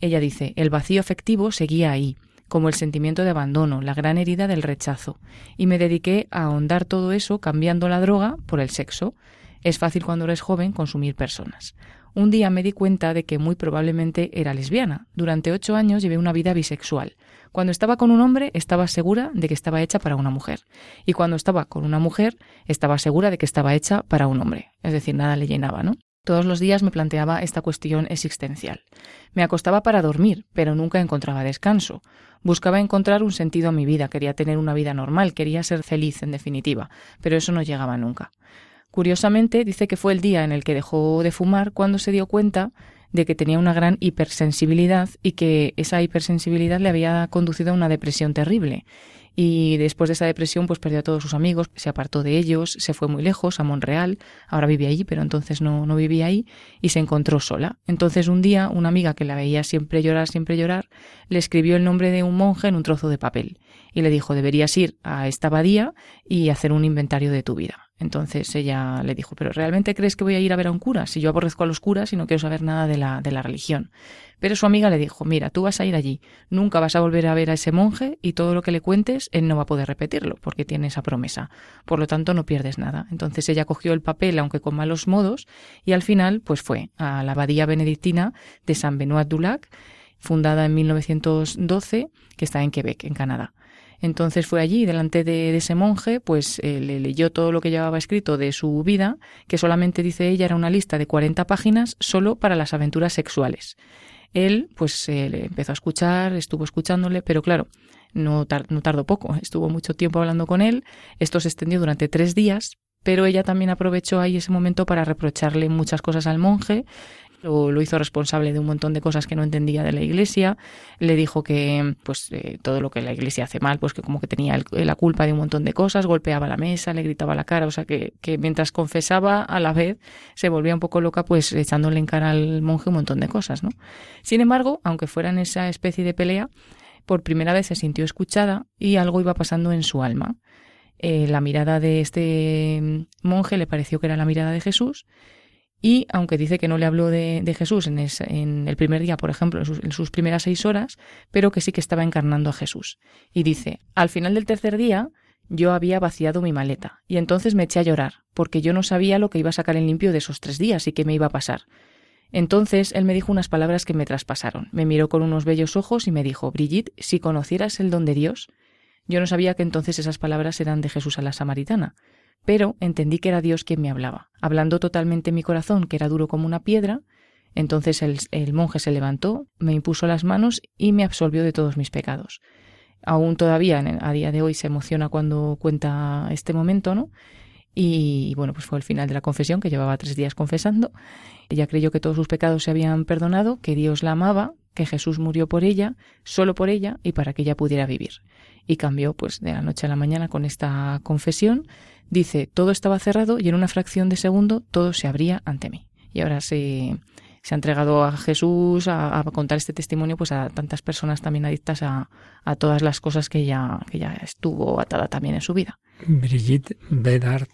Ella dice, el vacío afectivo seguía ahí como el sentimiento de abandono, la gran herida del rechazo, y me dediqué a ahondar todo eso cambiando la droga por el sexo. Es fácil cuando eres joven consumir personas. Un día me di cuenta de que muy probablemente era lesbiana. Durante ocho años llevé una vida bisexual. Cuando estaba con un hombre estaba segura de que estaba hecha para una mujer. Y cuando estaba con una mujer estaba segura de que estaba hecha para un hombre. Es decir, nada le llenaba, ¿no? Todos los días me planteaba esta cuestión existencial. Me acostaba para dormir, pero nunca encontraba descanso. Buscaba encontrar un sentido a mi vida, quería tener una vida normal, quería ser feliz, en definitiva, pero eso no llegaba nunca. Curiosamente, dice que fue el día en el que dejó de fumar cuando se dio cuenta de que tenía una gran hipersensibilidad y que esa hipersensibilidad le había conducido a una depresión terrible y después de esa depresión pues perdió a todos sus amigos, se apartó de ellos, se fue muy lejos, a Monreal, ahora vive allí, pero entonces no, no vivía ahí y se encontró sola. Entonces un día una amiga que la veía siempre llorar, siempre llorar, le escribió el nombre de un monje en un trozo de papel y le dijo deberías ir a esta abadía y hacer un inventario de tu vida. Entonces ella le dijo, pero ¿realmente crees que voy a ir a ver a un cura? Si yo aborrezco a los curas y no quiero saber nada de la, de la religión. Pero su amiga le dijo, mira, tú vas a ir allí, nunca vas a volver a ver a ese monje y todo lo que le cuentes, él no va a poder repetirlo, porque tiene esa promesa. Por lo tanto, no pierdes nada. Entonces ella cogió el papel, aunque con malos modos, y al final, pues fue a la abadía benedictina de San Benoit du Lac, fundada en 1912, que está en Quebec, en Canadá. Entonces fue allí, delante de, ese monje, pues eh, le leyó todo lo que llevaba escrito de su vida, que solamente dice ella era una lista de 40 páginas solo para las aventuras sexuales. Él, pues, eh, le empezó a escuchar, estuvo escuchándole, pero claro, no, no tardó poco, estuvo mucho tiempo hablando con él, esto se extendió durante tres días, pero ella también aprovechó ahí ese momento para reprocharle muchas cosas al monje lo, hizo responsable de un montón de cosas que no entendía de la iglesia, le dijo que pues eh, todo lo que la iglesia hace mal, pues que como que tenía la culpa de un montón de cosas, golpeaba la mesa, le gritaba la cara, o sea que, que mientras confesaba a la vez se volvía un poco loca pues echándole en cara al monje un montón de cosas, ¿no? Sin embargo, aunque fuera en esa especie de pelea, por primera vez se sintió escuchada y algo iba pasando en su alma. Eh, la mirada de este monje le pareció que era la mirada de Jesús y aunque dice que no le habló de, Jesús en, en, el primer día, por ejemplo, en sus, primeras seis horas, pero que sí que estaba encarnando a Jesús. Y dice, al final del tercer día yo había vaciado mi maleta, y entonces me eché a llorar, porque yo no sabía lo que iba a sacar en limpio de esos tres días y qué me iba a pasar. Entonces él me dijo unas palabras que me traspasaron. Me miró con unos bellos ojos y me dijo, Brigitte, si conocieras el don de Dios. Yo no sabía que entonces esas palabras eran de Jesús a la samaritana, pero entendí que era Dios quien me hablaba, hablando totalmente mi corazón, que era duro como una piedra. Entonces el, monje se levantó, me impuso las manos y me absolvió de todos mis pecados. Aún todavía a día de hoy se emociona cuando cuenta este momento, ¿no? Y bueno, pues fue el final de la confesión, que llevaba tres días confesando. Ella creyó que todos sus pecados se habían perdonado, que Dios la amaba, que Jesús murió por ella, solo por ella y para que ella pudiera vivir. Y cambió pues de la noche a la mañana con esta confesión dice, todo estaba cerrado y en una fracción de segundo todo se abría ante mí. Y ahora se, se ha entregado a Jesús a, contar este testimonio pues a tantas personas también adictas a, a todas las cosas que ya, que ya estuvo atada también en su vida. Brigitte Bedard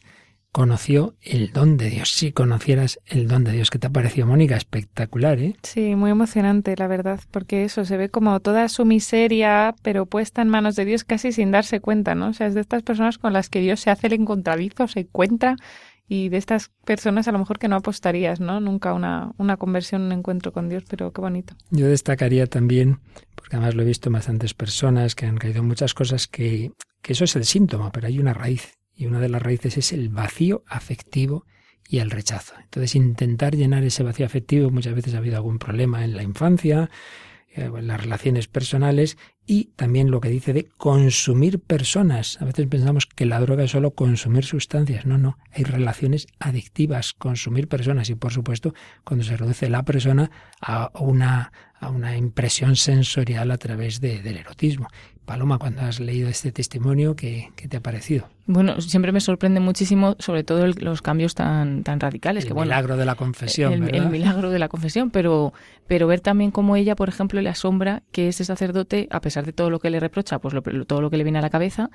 conoció el don de Dios. Si conocieras el don de Dios, ¿qué te ha parecido, Mónica? Espectacular, ¿eh? Sí, muy emocionante, la verdad, porque eso se ve como toda su miseria, pero puesta en manos de Dios casi sin darse cuenta, ¿no? O sea, es de estas personas con las que Dios se hace el encontradizo, se encuentra, y de estas personas a lo mejor que no apostarías, ¿no? Nunca una, una conversión, un encuentro con Dios, pero qué bonito. Yo destacaría también, porque además lo he visto en bastantes personas que han caído en muchas cosas, que, que eso es el síntoma, pero hay una raíz y una de las raíces es el vacío afectivo y el rechazo. Entonces, intentar llenar ese vacío afectivo, muchas veces ha habido algún problema en la infancia, eh, en las relaciones personales y también lo que dice de consumir personas. A veces pensamos que la droga es solo consumir sustancias. No, no, hay relaciones adictivas, consumir personas y por supuesto cuando se reduce la persona a una, a una impresión sensorial a través del erotismo. Paloma, cuando has leído este testimonio, ¿qué, te ha parecido? Bueno, siempre me sorprende muchísimo, sobre todo los cambios tan, tan radicales. El que, milagro de la confesión. El, el, milagro de la confesión, pero, pero ver también cómo ella, por ejemplo, le asombra que ese sacerdote, a pesar de todo lo que le reprocha, pues todo lo que le viene a la cabeza,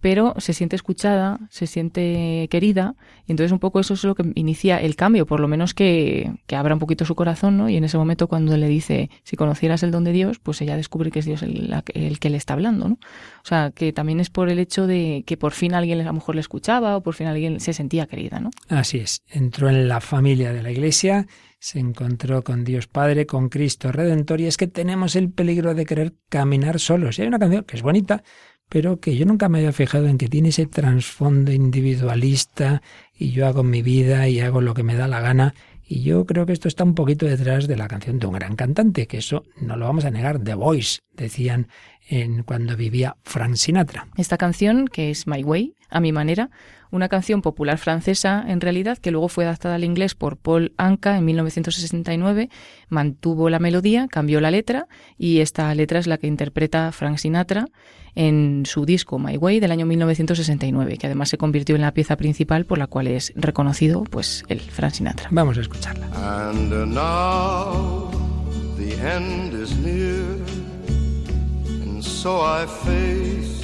pero se siente escuchada, se siente querida, y entonces un poco eso es lo que inicia el cambio, por lo menos que, que abra un poquito su corazón, ¿no? Y en ese momento cuando le dice, si conocieras el don de Dios, pues ella descubre que es Dios el, el que le está hablando, ¿no? O sea, que también es por el hecho de que por fin alguien a lo mejor le escuchaba o por fin alguien se sentía querida, ¿no? Así es, entró en la familia de la Iglesia, se encontró con Dios Padre, con Cristo Redentor, y es que tenemos el peligro de querer caminar solos. Y hay una canción que es bonita, pero que yo nunca me había fijado en que tiene ese trasfondo individualista y yo hago mi vida y hago lo que me da la gana. Y yo creo que esto está un poquito detrás de la canción de un gran cantante, que eso no lo vamos a negar, The Voice, decían en cuando vivía Frank Sinatra. Esta canción, que es My Way, a mi manera, una canción popular francesa, en realidad, que luego fue adaptada al inglés por Paul Anka en 1969, mantuvo la melodía, cambió la letra y esta letra es la que interpreta Frank Sinatra en su disco My Way del año 1969, que además se convirtió en la pieza principal por la cual es reconocido pues el Frank Sinatra. Vamos a escucharla. the end is near, and so I face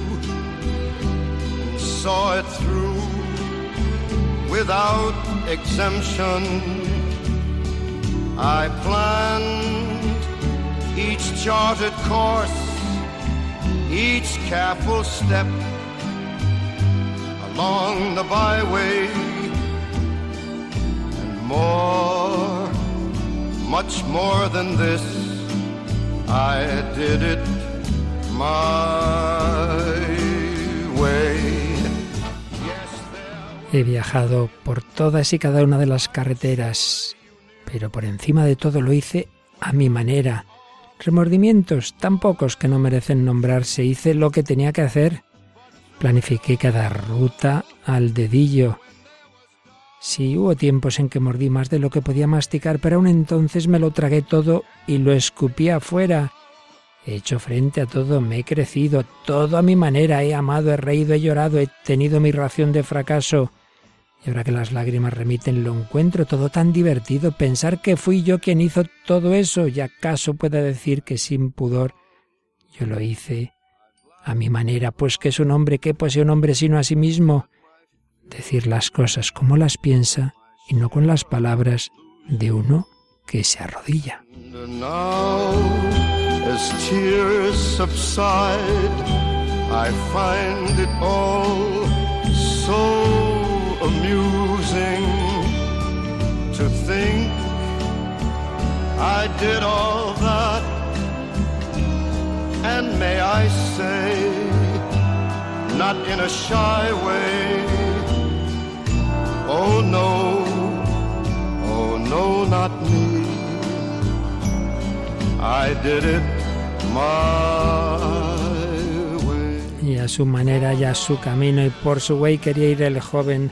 saw it through without exemption. I planned each charted course, each careful step along the byway, and more, much more than this, I did it my He viajado por todas y cada una de las carreteras, pero por encima de todo lo hice a mi manera. Remordimientos tan pocos que no merecen nombrarse. Hice lo que tenía que hacer. Planifiqué cada ruta al dedillo. Sí, hubo tiempos en que mordí más de lo que podía masticar, pero aún entonces me lo tragué todo y lo escupí afuera. He hecho frente a todo, me he crecido, todo a mi manera, he amado, he reído, he llorado, he tenido mi ración de fracaso. Y ahora que las lágrimas remiten, lo encuentro todo tan divertido. Pensar que fui yo quien hizo todo eso, y acaso pueda decir que sin pudor yo lo hice a mi manera, pues que es un hombre que posee un hombre sino a sí mismo. Decir las cosas como las piensa y no con las palabras de uno que se arrodilla. To think I did all that. And may I say, not in a shy way, oh no, oh no, not me. I did it my y a su manera y a su camino y por su way quería ir el joven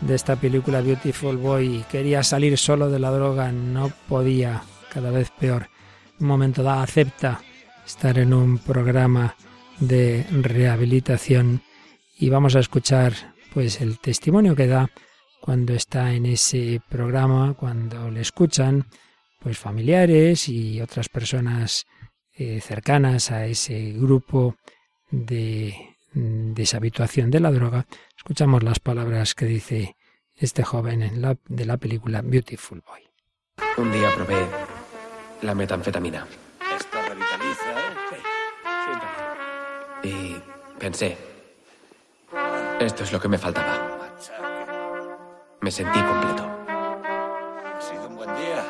de esta película Beautiful Boy. Quería salir solo de la droga, no podía, cada vez peor. Un momento da, acepta estar en un programa de rehabilitación y vamos a escuchar pues el testimonio que da cuando está en ese programa, cuando le escuchan pues familiares y otras personas eh, cercanas a ese grupo de deshabituación de la droga, escuchamos las palabras que dice este joven en la, de la película Beautiful Boy. Un día probé la metanfetamina. Esto revitaliza, ¿eh? Sí. Y pensé, esto es lo que me faltaba. Me sentí completo. Ha sido un buen día,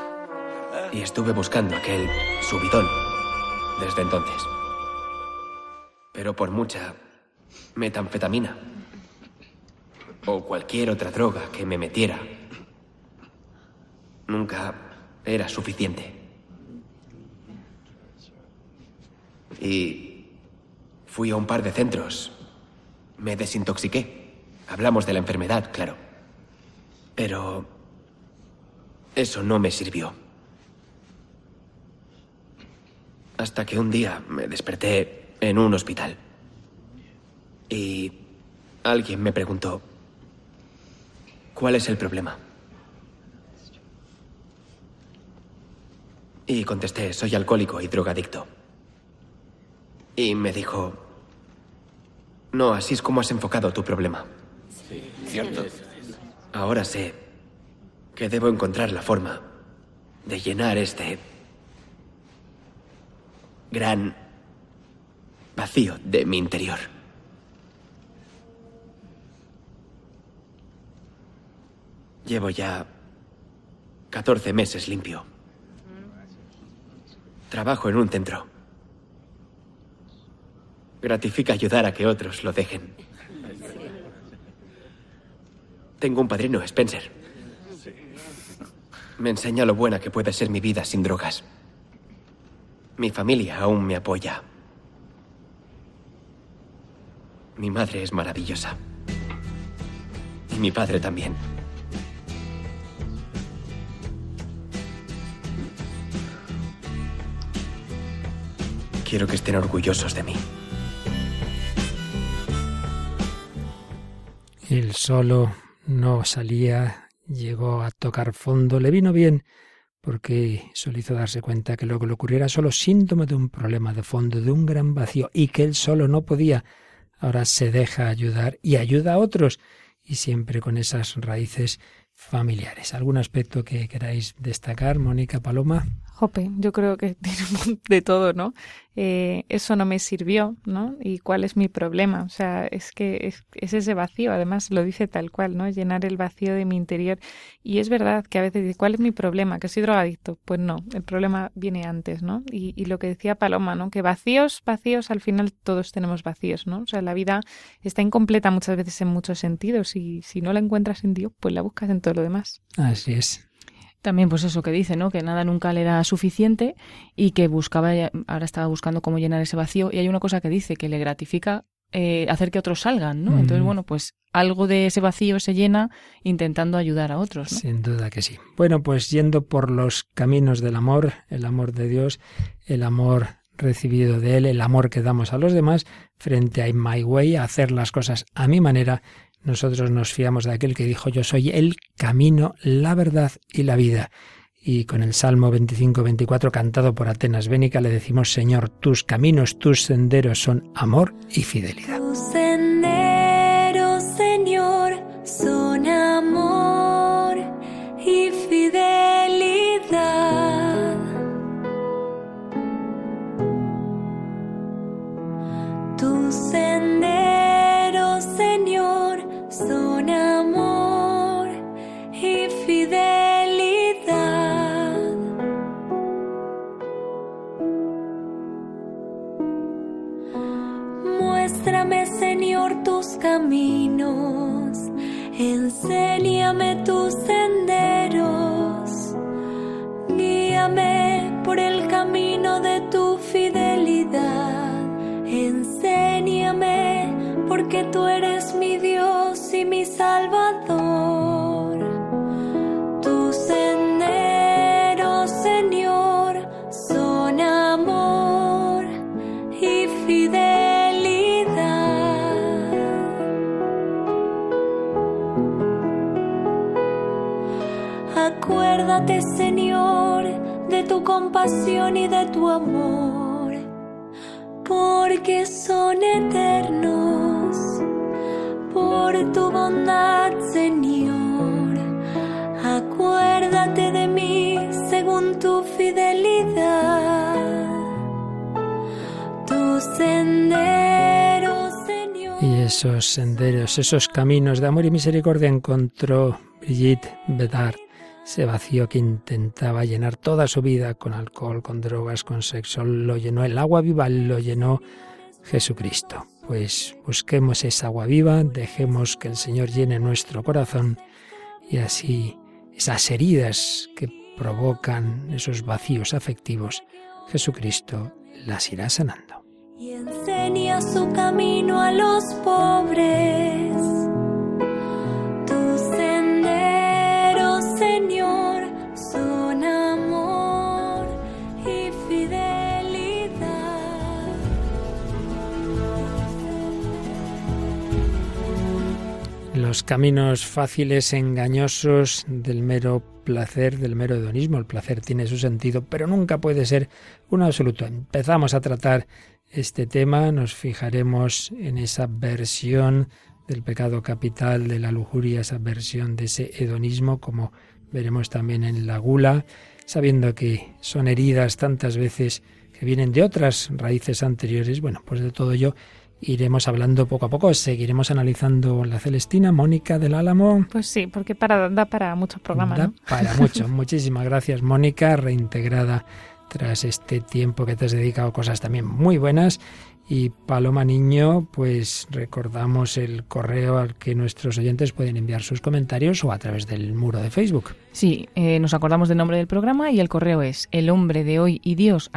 ¿verdad? Y estuve buscando aquel subidón desde entonces. Pero por mucha metanfetamina o cualquier otra droga que me metiera, nunca era suficiente. Y fui a un par de centros. Me desintoxiqué. Hablamos de la enfermedad, claro. Pero eso no me sirvió. Hasta que un día me desperté en un hospital. Y alguien me preguntó, ¿cuál es el problema? Y contesté, soy alcohólico y drogadicto. Y me dijo, no, así es como has enfocado tu problema. Cierto. Ahora sé que debo encontrar la forma de llenar este gran vacío de mi interior. Llevo ya 14 meses limpio. Trabajo en un centro. Gratifica ayudar a que otros lo dejen. Tengo un padrino, Spencer. Me enseña lo buena que puede ser mi vida sin drogas. Mi familia aún me apoya. Mi madre es maravillosa. Y mi padre también. Quiero que estén orgullosos de mí. Él solo no salía, llegó a tocar fondo, le vino bien porque solo hizo darse cuenta que lo que le ocurriera era solo síntoma de un problema de fondo, de un gran vacío, y que él solo no podía. Ahora se deja ayudar y ayuda a otros, y siempre con esas raíces familiares. ¿Algún aspecto que queráis destacar, Mónica Paloma? Jope, yo creo que tiene de todo, ¿no? Eh, eso no me sirvió, ¿no? ¿Y cuál es mi problema? O sea, es que es, es, ese vacío, además lo dice tal cual, ¿no? Llenar el vacío de mi interior. Y es verdad que a veces dice, ¿cuál es mi problema? ¿Que soy drogadicto? Pues no, el problema viene antes, ¿no? Y, y lo que decía Paloma, ¿no? Que vacíos, vacíos, al final todos tenemos vacíos, ¿no? O sea, la vida está incompleta muchas veces en muchos sentidos y si no la encuentras en Dios, pues la buscas en todo lo demás. Así es. También pues eso que dice, ¿no? Que nada nunca le era suficiente y que buscaba, ahora estaba buscando cómo llenar ese vacío. Y hay una cosa que dice, que le gratifica eh, hacer que otros salgan, ¿no? Mm. Entonces, bueno, pues algo de ese vacío se llena intentando ayudar a otros, ¿no? Sin duda que sí. Bueno, pues yendo por los caminos del amor, el amor de Dios, el amor recibido de Él, el amor que damos a los demás, frente a My Way, a hacer las cosas a mi manera, nosotros nos fiamos de aquel que dijo yo soy el camino, la verdad y la vida. Y con el Salmo 25-24 cantado por Atenas Bénica le decimos Señor, tus caminos, tus senderos son amor y fidelidad. Son amor y fidelidad. Muéstrame, Señor, tus caminos, enséñame tus senderos, guíame por el camino de tu fidelidad, enséñame porque tú eres mi Dios y mi Salvador. Tus senderos, Señor, son amor y fidelidad. Acuérdate, Señor, de tu compasión y de tu amor, Señor. Acuérdate de mí según tu fidelidad. Tus senderos, Señor. Y esos senderos, esos caminos de amor y misericordia encontró Brigitte Bedard. Ese vacío que intentaba llenar toda su vida con alcohol, con drogas, con sexo, lo llenó el agua viva, lo llenó Jesucristo pues busquemos esa agua viva, dejemos que el Señor llene nuestro corazón y así esas heridas que provocan esos vacíos afectivos, Jesucristo las irá sanando. Y enseña su camino a los pobres. Los caminos fáciles, engañosos del mero placer, del mero hedonismo. El placer tiene su sentido, pero nunca puede ser un absoluto. Empezamos a tratar este tema, nos fijaremos en esa versión del pecado capital, de la lujuria, esa versión de ese hedonismo, como veremos también en la gula, sabiendo que son heridas tantas veces que vienen de otras raíces anteriores. Bueno, pues de todo ello iremos hablando poco a poco. Seguiremos analizando la Celestina, Mónica del Álamo. Pues sí, porque para, da para muchos programas. Da para mucho. Muchísimas gracias, Mónica, reintegrada tras este tiempo que te has dedicado a cosas también muy buenas. Y Paloma Niño, pues recordamos el correo al que nuestros oyentes pueden enviar sus comentarios o a través del muro de Facebook. Sí, eh, nos acordamos del nombre del programa y el correo es el hombre de hoy y Dios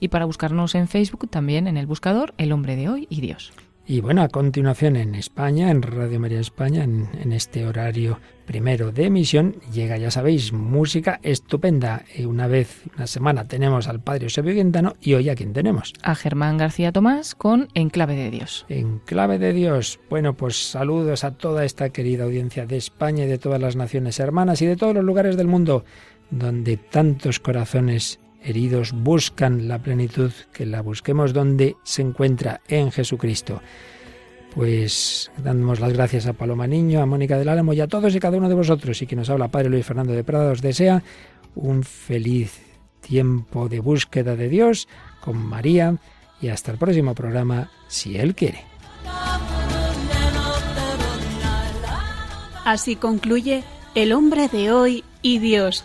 y para buscarnos en Facebook también en el buscador el hombre de hoy y Dios. Y bueno, a continuación en España, en Radio María España, en, este horario primero de emisión, llega, ya sabéis, música estupenda. Y una vez, una semana, tenemos al Padre Eusebio Quintano y hoy a quién tenemos. A Germán García Tomás con En Clave de Dios. En Clave de Dios. Bueno, pues saludos a toda esta querida audiencia de España y de todas las naciones hermanas y de todos los lugares del mundo donde tantos corazones heridos buscan la plenitud, que la busquemos donde se encuentra, en Jesucristo. Pues damos las gracias a Paloma Niño, a Mónica del Álamo y a todos y cada uno de vosotros. Y que nos habla Padre Luis Fernando de Prada os desea un feliz tiempo de búsqueda de Dios con María y hasta el próximo programa, si Él quiere. Así concluye El hombre de hoy y Dios